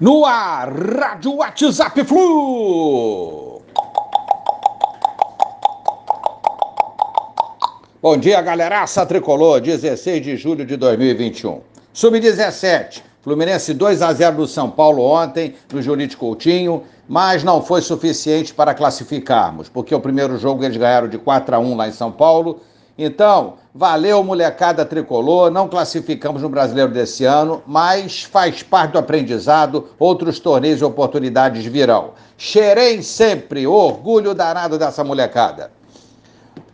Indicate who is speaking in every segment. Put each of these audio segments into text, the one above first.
Speaker 1: No ar, Rádio WhatsApp Flu. Bom dia, galeraça tricolor, 16 de julho de 2021. Sub-17, Fluminense 2 a 0 do São Paulo ontem, no Julite Coutinho, mas não foi suficiente para classificarmos, porque o primeiro jogo eles ganharam de 4 a 1 lá em São Paulo então, valeu, molecada tricolor. Não classificamos no brasileiro desse ano, mas faz parte do aprendizado. Outros torneios e oportunidades virão. Xerém sempre, orgulho danado dessa molecada.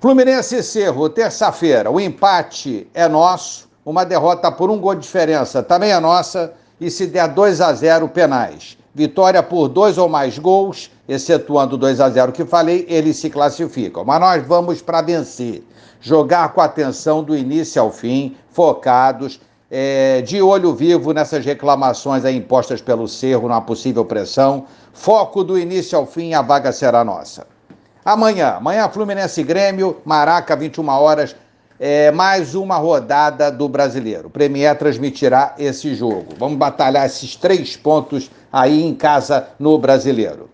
Speaker 1: Fluminense e Cerro, terça-feira. O empate é nosso, uma derrota por um gol de diferença também é nossa. E se der 2 a 0 penais. Vitória por dois ou mais gols, excetuando 2 a 0 que falei, eles se classificam. Mas nós vamos para vencer jogar com atenção do início ao fim, focados, é, de olho vivo nessas reclamações aí impostas pelo Cerro, numa possível pressão. Foco do início ao fim, a vaga será nossa. Amanhã, amanhã Fluminense Grêmio, Maraca, 21 horas, é, mais uma rodada do Brasileiro. O Premier transmitirá esse jogo. Vamos batalhar esses três pontos aí em casa no Brasileiro.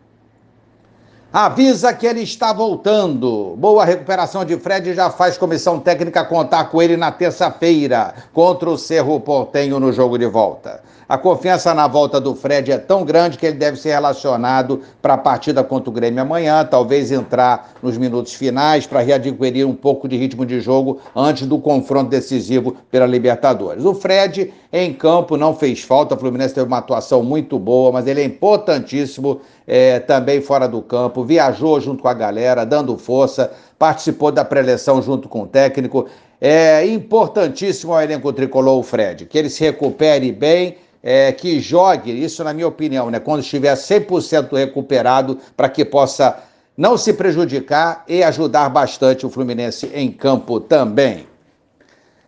Speaker 1: Avisa que ele está voltando. Boa recuperação de Fred já faz comissão técnica contar com ele na terça-feira contra o Cerro Portenho no jogo de volta. A confiança na volta do Fred é tão grande que ele deve ser relacionado para a partida contra o Grêmio amanhã, talvez entrar nos minutos finais para readquirir um pouco de ritmo de jogo antes do confronto decisivo pela Libertadores. O Fred em campo não fez falta, o Fluminense teve uma atuação muito boa, mas ele é importantíssimo é, também fora do campo, viajou junto com a galera, dando força, participou da preleção junto com o técnico. É importantíssimo ao elenco tricolor o Fred, que ele se recupere bem é, que jogue, isso na minha opinião, né, quando estiver 100% recuperado, para que possa não se prejudicar e ajudar bastante o Fluminense em campo também.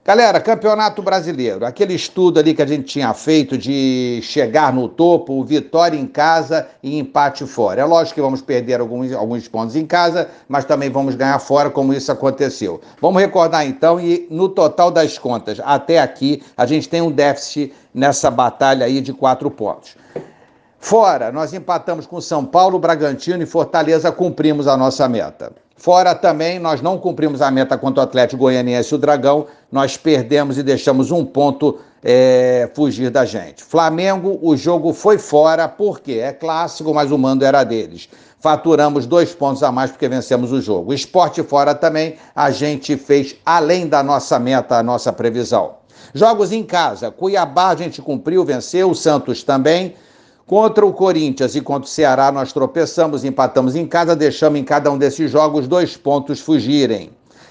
Speaker 1: Galera, Campeonato Brasileiro, aquele estudo ali que a gente tinha feito de chegar no topo, vitória em casa e empate fora. É lógico que vamos perder alguns, alguns pontos em casa, mas também vamos ganhar fora, como isso aconteceu. Vamos recordar então, e no total das contas, até aqui, a gente tem um déficit nessa batalha aí de quatro pontos. Fora, nós empatamos com São Paulo, Bragantino e Fortaleza, cumprimos a nossa meta. Fora também, nós não cumprimos a meta contra o Atlético Goianiense e o Dragão, nós perdemos e deixamos um ponto é, fugir da gente. Flamengo, o jogo foi fora, porque é clássico, mas o mando era deles. Faturamos dois pontos a mais porque vencemos o jogo. Esporte fora também, a gente fez além da nossa meta, a nossa previsão. Jogos em casa, Cuiabá a gente cumpriu, venceu, o Santos também. Contra o Corinthians e contra o Ceará, nós tropeçamos, empatamos em casa, deixamos em cada um desses jogos dois pontos fugirem.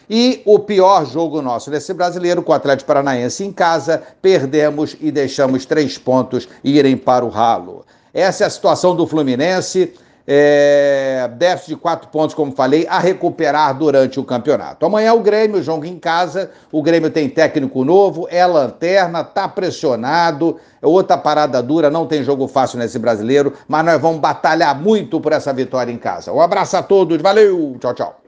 Speaker 1: E o pior jogo nosso nesse brasileiro, com o Atlético Paranaense em casa, perdemos e deixamos três pontos irem para o ralo. Essa é a situação do Fluminense é, déficit de quatro pontos, como falei, a recuperar durante o campeonato. Amanhã o Grêmio joga em casa, o Grêmio tem técnico novo, é lanterna, tá pressionado, é outra parada dura, não tem jogo fácil nesse brasileiro, mas nós vamos batalhar muito por essa vitória em casa. Um abraço a todos, valeu, tchau, tchau.